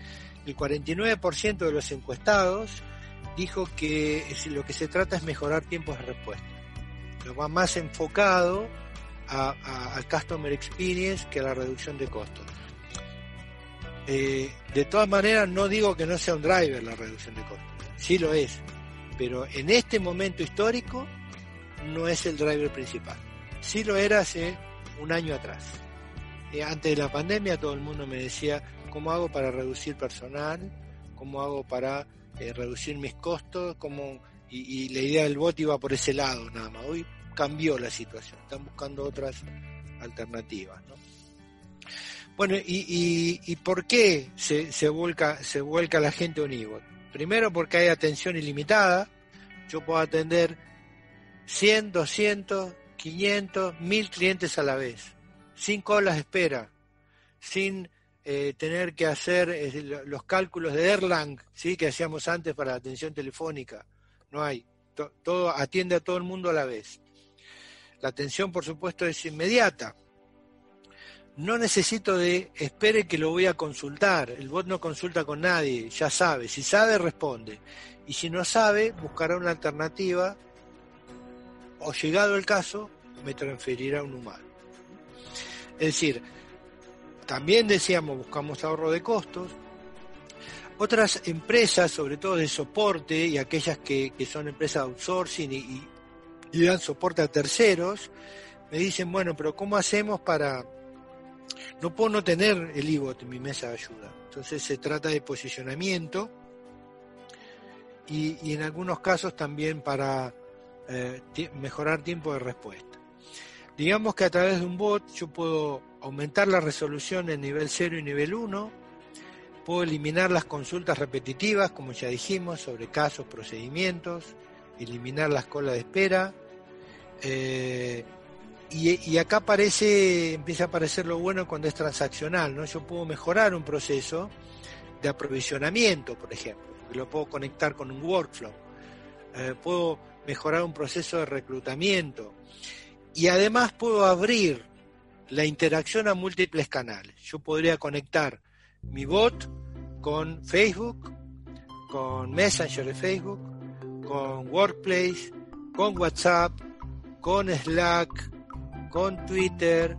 el 49% de los encuestados dijo que lo que se trata es mejorar tiempos de respuesta. Lo va más enfocado al customer experience que a la reducción de costos. Eh, de todas maneras, no digo que no sea un driver la reducción de costos, sí lo es, pero en este momento histórico no es el driver principal. Sí lo era hace un año atrás. Eh, antes de la pandemia todo el mundo me decía, ¿cómo hago para reducir personal? ¿Cómo hago para eh, reducir mis costos, como, y, la idea del bot iba por ese lado nada más. Hoy cambió la situación, están buscando otras alternativas. Bueno, y, y, por qué se, se, vuelca, se vuelca la gente a un e Primero porque hay atención ilimitada, yo puedo atender 100, 200, 500, 1000 clientes a la vez, sin colas de espera, sin eh, tener que hacer los cálculos de Erlang, ¿sí? que hacíamos antes para la atención telefónica. No hay. todo atiende a todo el mundo a la vez. La atención, por supuesto, es inmediata. No necesito de espere que lo voy a consultar. El bot no consulta con nadie, ya sabe. Si sabe, responde. Y si no sabe, buscará una alternativa o llegado el caso, me transferirá a un humano. Es decir, también decíamos, buscamos ahorro de costos. Otras empresas, sobre todo de soporte y aquellas que, son empresas de outsourcing y, dan soporte a terceros, me dicen, bueno, pero ¿cómo hacemos para... No puedo no tener el IBOT en mi mesa de ayuda. Entonces se trata de posicionamiento y, en algunos casos también para eh, mejorar tiempo de respuesta. Digamos que a través de un bot yo puedo aumentar la resolución en nivel 0 y nivel 1, puedo eliminar las consultas repetitivas, como ya dijimos, sobre casos, procedimientos, eliminar las colas de espera. Eh, y, acá aparece, empieza a aparecer lo bueno cuando es transaccional, ¿no? Yo puedo mejorar un proceso de aprovisionamiento, por ejemplo, lo puedo conectar con un workflow. Eh, puedo mejorar un proceso de reclutamiento. Y además puedo abrir la interacción a múltiples canales. Yo podría conectar mi bot con Facebook, con Messenger de Facebook, con Workplace, con WhatsApp, con Slack, con Twitter,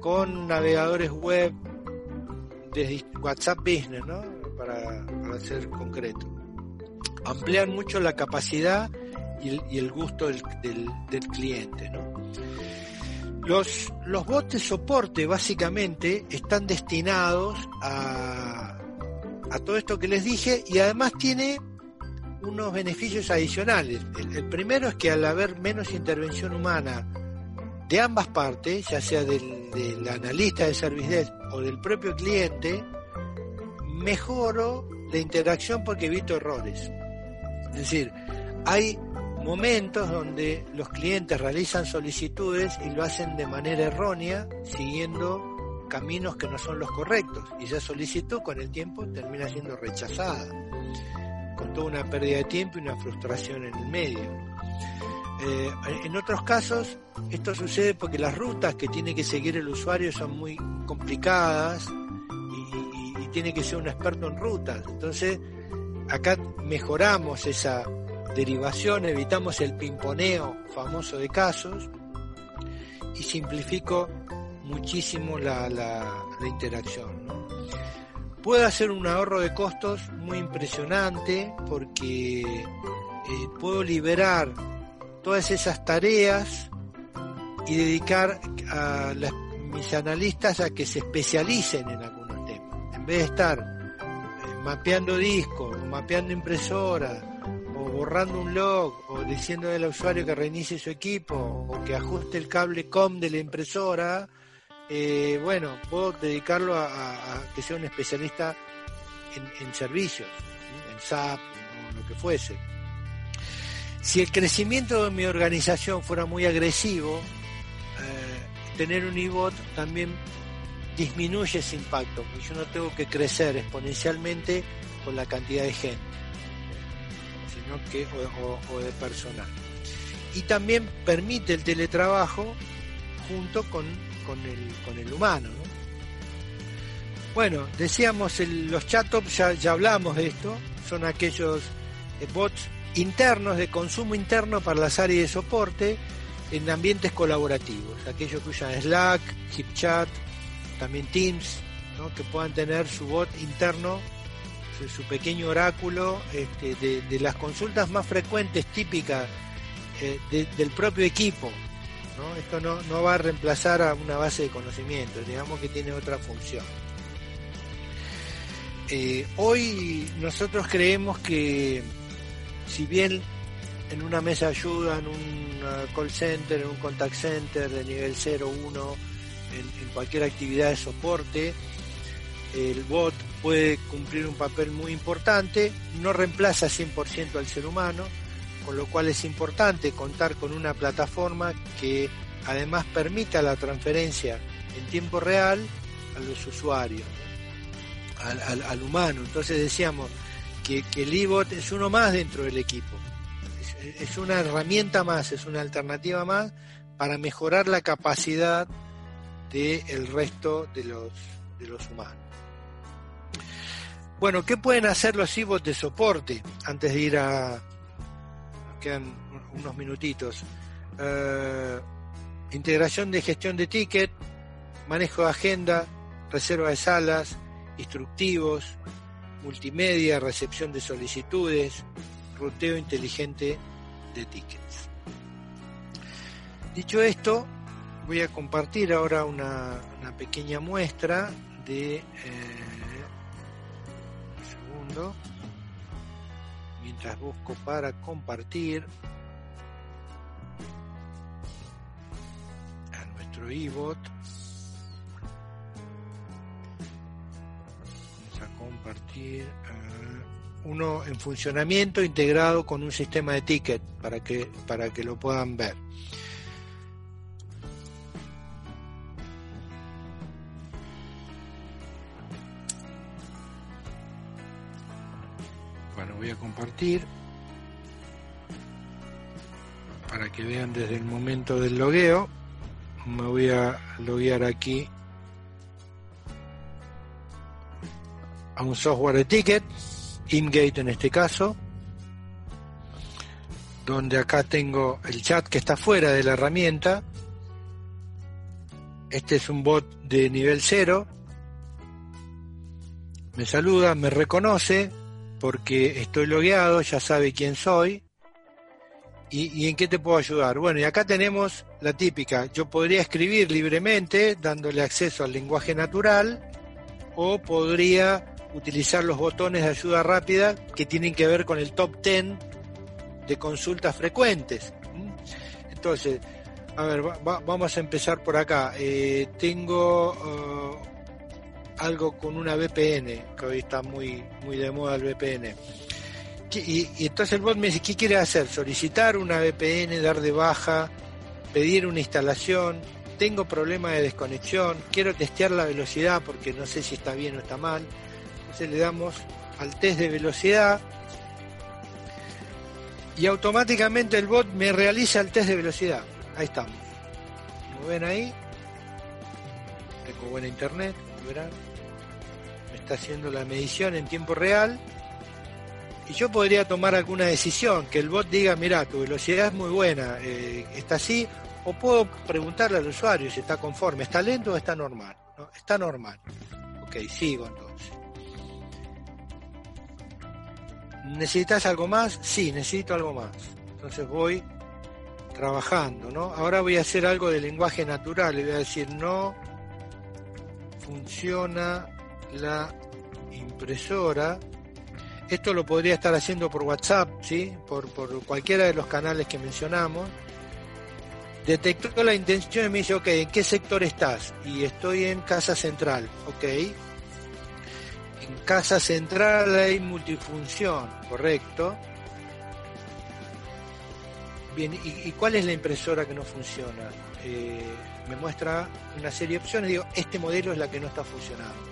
con navegadores web, de WhatsApp Business, ¿no? Para, ser concreto. Ampliar mucho la capacidad y el, gusto del, del, del cliente, ¿no? Los, los bots de soporte básicamente están destinados a, a todo esto que les dije y además tiene unos beneficios adicionales. El, primero es que al haber menos intervención humana de ambas partes, ya sea del, del analista de Service o del propio cliente, mejoro la interacción porque evito errores. Es decir, hay momentos donde los clientes realizan solicitudes y lo hacen de manera errónea, siguiendo caminos que no son los correctos. Y esa solicitud con el tiempo termina siendo rechazada, con toda una pérdida de tiempo y una frustración en el medio. Eh, en otros casos, esto sucede porque las rutas que tiene que seguir el usuario son muy complicadas y tiene que ser un experto en rutas. Entonces, acá mejoramos esa derivación, evitamos el pimponeo famoso de casos y simplifico muchísimo la, la, interacción. Puedo hacer un ahorro de costos muy impresionante porque eh, puedo liberar todas esas tareas y dedicar a mis analistas a que se especialicen en algunos temas. En vez de estar eh, mapeando discos, mapeando impresoras, borrando un log, o diciendo al usuario que reinicie su equipo, o que ajuste el cable COM de la impresora, eh, bueno, puedo dedicarlo a, que sea un especialista en, servicios, en SAP o lo que fuese. Si el crecimiento de mi organización fuera muy agresivo, eh, tener un IBOT también disminuye ese impacto, porque yo no tengo que crecer exponencialmente con la cantidad de gente, que o, de personal. Y también permite el teletrabajo junto con, con, el, humano. Bueno, decíamos los chatops, ya, ya hablamos de esto, son aquellos eh, bots internos de consumo interno para las áreas de soporte en ambientes colaborativos, aquellos que usan Slack, HipChat, también Teams, que puedan tener su bot interno, su, pequeño oráculo este, de, las consultas más frecuentes, típicas eh, del propio equipo. Esto no, va a reemplazar a una base de conocimiento, digamos que tiene otra función. Eh, hoy nosotros creemos que si bien en una mesa ayuda, en un call center, en un contact center de nivel 0, 1, en, cualquier actividad de soporte, el bot puede cumplir un papel muy importante, no reemplaza 100% al ser humano, con lo cual es importante contar con una plataforma que además permita la transferencia en tiempo real a los usuarios, al humano. Entonces decíamos, que, el e-bot es uno más dentro del equipo. Es, una herramienta más, es una alternativa más para mejorar la capacidad del resto de los, de los humanos. Bueno, ¿qué pueden hacer los e-bots de soporte? Antes de ir a... quedan unos minutitos. Eh, integración de gestión de ticket, manejo de agenda, reserva de salas, instructivos, multimedia, recepción de solicitudes, ruteo inteligente de tickets. Dicho esto, voy a compartir ahora una, pequeña muestra de... Eh, Mientras busco para compartir a nuestro e-bot. compartir eh, uno en funcionamiento integrado con un sistema de ticket para que, para que lo puedan ver. Voy a compartir para que vean desde el momento del logueo. Me voy a loguear aquí a un software de ticket, InGate en este caso, donde acá tengo el chat que está fuera de la herramienta. Este es un bot de nivel 0. Me saluda, me reconoce porque estoy logueado, ya sabe quién soy. ¿Y, ¿Y, en qué te puedo ayudar? Bueno, y acá tenemos la típica. Yo podría escribir libremente dándole acceso al lenguaje natural o podría utilizar los botones de ayuda rápida que tienen que ver con el top 10 de consultas frecuentes. Entonces, a ver, vamos a empezar por acá. Eh, tengo uh, algo con una VPN, que hoy está muy, muy de moda el VPN. Y, entonces el bot me dice, ¿qué quiere hacer? Solicitar una VPN, dar de baja, pedir una instalación, tengo problema de desconexión, quiero testear la velocidad porque no sé si está bien o está mal le damos al test de velocidad y automáticamente el bot me realiza el test de velocidad. Ahí estamos. Como ven ahí, tengo buena internet, verán. Está haciendo la medición en tiempo real. Y yo podría tomar alguna decisión, que el bot diga, mira, tu velocidad es muy buena, eh, está así, o puedo preguntarle al usuario si está conforme, ¿está lento o está normal? Está normal. Ok, sigo entonces. ¿Necesitas algo más? Sí, necesito algo más. Entonces voy trabajando, ¿no? Ahora voy a hacer algo de lenguaje natural, le voy a decir no funciona la impresora. Esto lo podría estar haciendo por WhatsApp, ¿sí? Por, por cualquiera de los canales que mencionamos. Detectó la intención y me dice, ok, ¿en qué sector estás? Y estoy en Casa Central, ok. En Casa Central hay multifunción, correcto. Bien, ¿y, cuál es la impresora que no funciona? Eh, me muestra una serie de opciones, digo, este modelo es la que no está funcionando.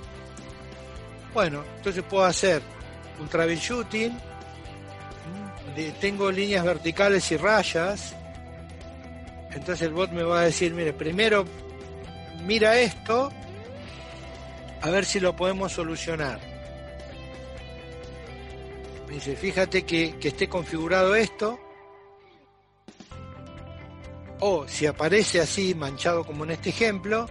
Bueno, entonces puedo hacer un troubleshooting, tengo líneas verticales y rayas, entonces el bot me va a decir, mire, primero mira esto, a ver si lo podemos solucionar. Me fíjate que, que esté configurado esto, o si aparece así manchado como en este ejemplo,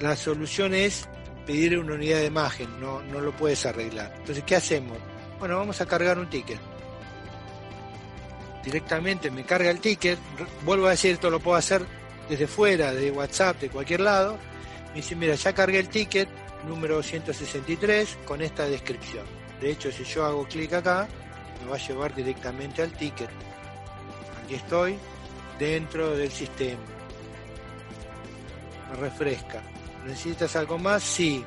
la solución es pedir una unidad de imagen, no, no lo puedes arreglar. Entonces, ¿qué hacemos? Bueno, vamos a cargar un ticket. Directamente me carga el ticket, vuelvo a decir, esto lo puedo hacer desde fuera, de WhatsApp, de cualquier lado. Me dice, mira, ya cargué el ticket número 163 con esta descripción. De hecho, si yo hago clic acá, me va a llevar directamente al ticket. Aquí estoy, dentro del sistema. Me refresca. ¿Necesitas algo más? Sí.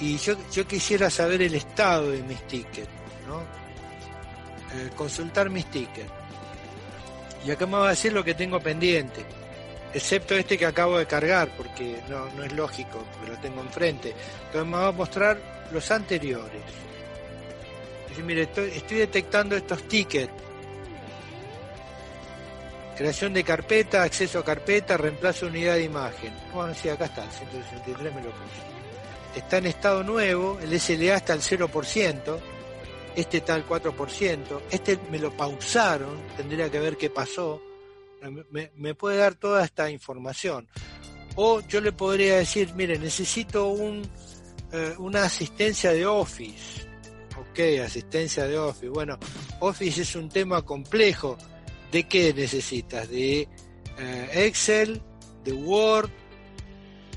Y yo, yo quisiera saber el estado de mis tickets, ¿no? Eh, consultar mis tickets. Y acá me va a decir lo que tengo pendiente, excepto este que acabo de cargar, porque no, no es lógico, porque lo tengo enfrente. Entonces me va a mostrar los anteriores. Dice, mire, estoy, estoy detectando estos tickets Creación de carpeta, acceso a carpeta, reemplazo de unidad de imagen. Bueno, sí, acá está, el 163 me lo puse. Está en estado nuevo, el SLA está al 0%, este está al 4%, este me lo pausaron, tendría que ver qué pasó. Me, puede dar toda esta información. O yo le podría decir, mire, necesito un, eh, una asistencia de Office. Ok, asistencia de Office. Bueno, Office es un tema complejo ¿De qué necesitas? ¿De eh, Excel? ¿De Word?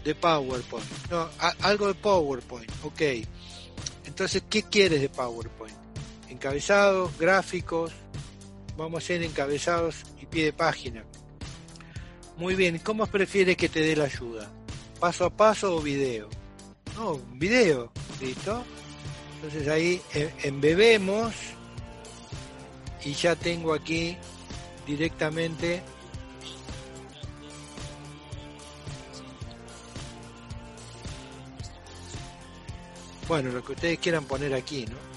¿De PowerPoint? No, algo de PowerPoint, ok. Entonces, ¿qué quieres de PowerPoint? Encabezados, gráficos, vamos a hacer encabezados y pie de página. Muy bien, ¿cómo prefieres que te dé la ayuda? ¿Paso a paso o video? No, video, ¿listo? Entonces ahí eh, embebemos y ya tengo aquí directamente bueno lo que ustedes quieran poner aquí no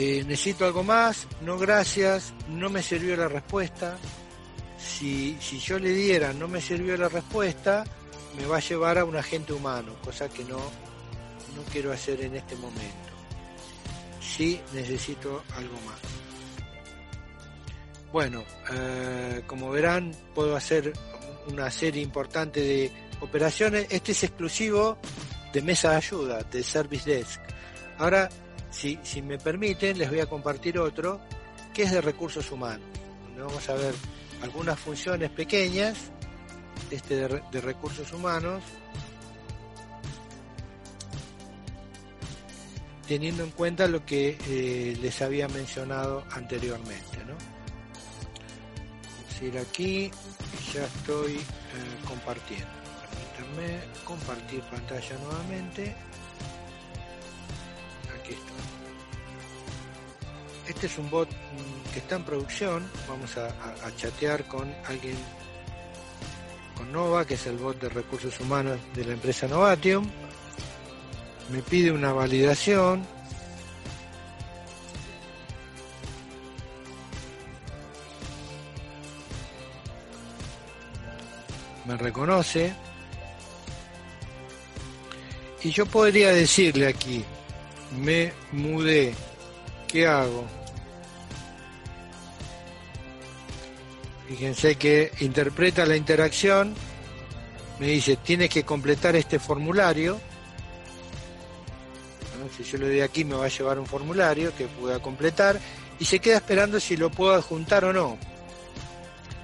eh, necesito algo más no gracias no me sirvió la respuesta. Si, si yo le diera no me sirvió la respuesta me va a llevar a un agente humano cosa que no no quiero hacer en este momento. Si necesito algo más bueno, eh, como verán, puedo hacer una serie importante de operaciones. Este es exclusivo de mesa de ayuda, de Service Desk. Ahora, si, me permiten, les voy a compartir otro que es de recursos humanos, donde vamos a ver algunas funciones pequeñas este de, recursos humanos, teniendo en cuenta lo que eh, les había mencionado anteriormente. ¿no? Ir aquí ya estoy eh, compartiendo. Permítanme compartir pantalla nuevamente. Aquí está. Este es un bot mm, que está en producción. Vamos a, a chatear con alguien, con Nova, que es el bot de recursos humanos de la empresa Novatium. Me pide una validación me reconoce. Y yo podría decirle aquí, me mudé, ¿qué hago? Fíjense que interpreta la interacción, me dice, tienes que completar este formulario. Si yo le doy aquí me va a llevar un formulario que pueda completar y se queda esperando si lo puedo adjuntar o no.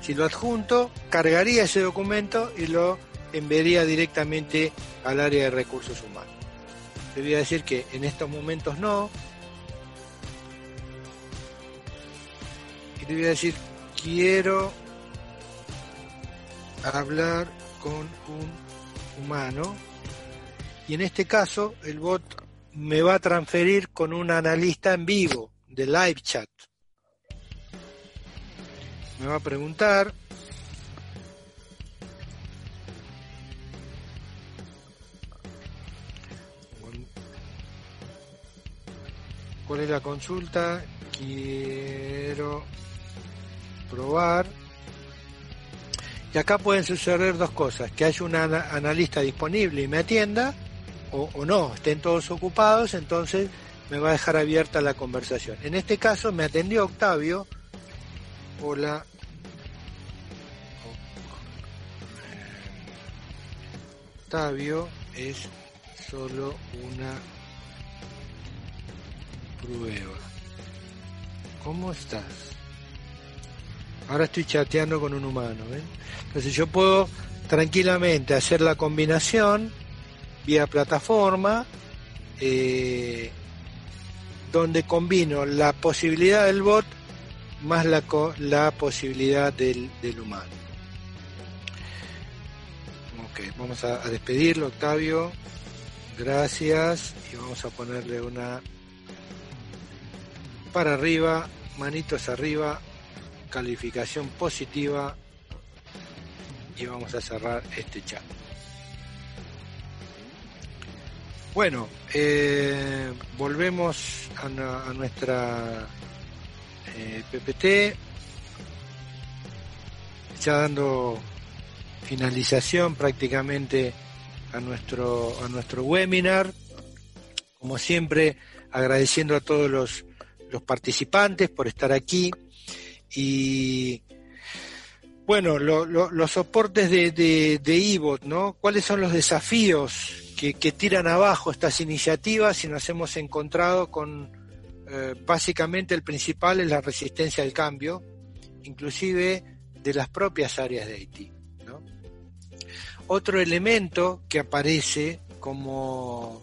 Si lo adjunto, cargaría ese documento y lo enviaría directamente al área de recursos humanos. Le voy a decir que en estos momentos no. Y le voy a decir, quiero hablar con un humano. Y en este caso, el bot me va a transferir con un analista en vivo de live chat. Me va a preguntar ¿Cuál es la consulta? Quiero probar. Y acá pueden suceder dos cosas, que haya un analista disponible y me atienda, o, o, no, estén todos ocupados, entonces me va a dejar abierta la conversación. En este caso me atendió Octavio. Hola. Octavio es solo una prueba. ¿Cómo estás? Ahora estoy chateando con un humano. Entonces yo puedo tranquilamente hacer la combinación vía plataforma eh, donde combino la posibilidad del bot más la, la posibilidad del, humano. Ok, vamos a despedirlo, Octavio. Gracias. Y vamos a ponerle una para arriba, manitos arriba, calificación positiva y vamos a cerrar este chat. Bueno, eh, volvemos a, nuestra eh, PPT, ya dando finalización prácticamente a nuestro, a nuestro webinar. Como siempre, agradeciendo a todos los los participantes por estar aquí y bueno, los soportes de, de, ¿no? ¿Cuáles son los desafíos que, tiran abajo estas iniciativas si nos hemos encontrado con, eh, básicamente el principal es la resistencia al cambio, inclusive de las propias áreas de Haití, Otro elemento que aparece como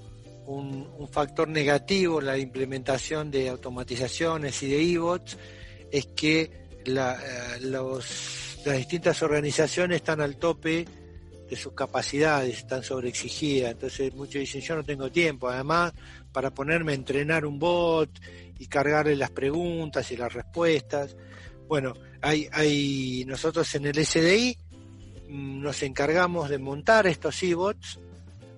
un, factor negativo la implementación de automatizaciones y de e-bots es que eh, las distintas organizaciones están al tope de sus capacidades, están sobreexigidas. Entonces muchos dicen, yo no tengo tiempo. Además, para ponerme a entrenar un bot y cargarle las preguntas y las respuestas. Bueno, hay, hay nosotros en el SDI mm, nos encargamos de montar estos e-bots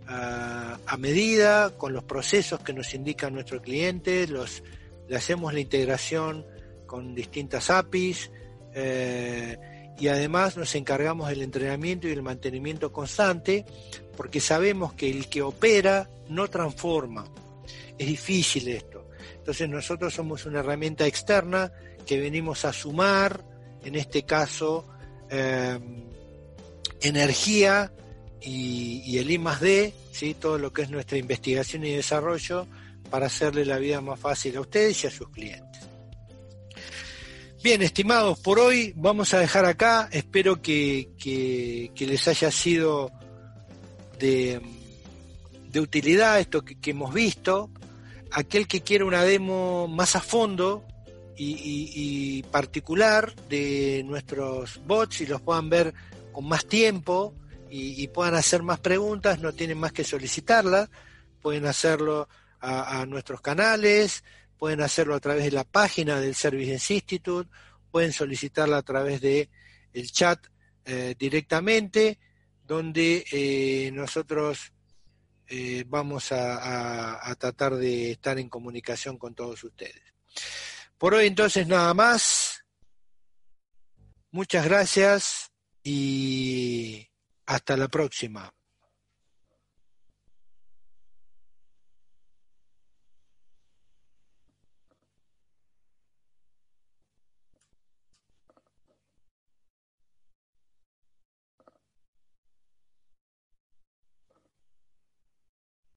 a, medida, con los procesos que nos indica nuestro cliente, los, le hacemos la integración con distintas APIs eh, y además nos encargamos del entrenamiento y el mantenimiento constante porque sabemos que el que opera no transforma. Es difícil esto. Entonces nosotros somos una herramienta externa que venimos a sumar, en este caso, eh, energía y, el I D, ¿sí? todo lo que es nuestra investigación y desarrollo para hacerle la vida más fácil a ustedes y a sus clientes. Bien, estimados, por hoy vamos a dejar acá. Espero que, les haya sido de, utilidad esto que, hemos visto. Aquel que quiera una demo más a fondo y, particular de nuestros bots y los puedan ver con más tiempo, y, puedan hacer más preguntas, no tienen más que solicitarlas, pueden hacerlo a, nuestros canales, pueden hacerlo a través de la página del Service Institute, pueden solicitarla a través de el chat eh, directamente, donde eh, nosotros eh, vamos a, a, tratar de estar en comunicación con todos ustedes. Por hoy entonces nada más. Muchas gracias y hasta la próxima.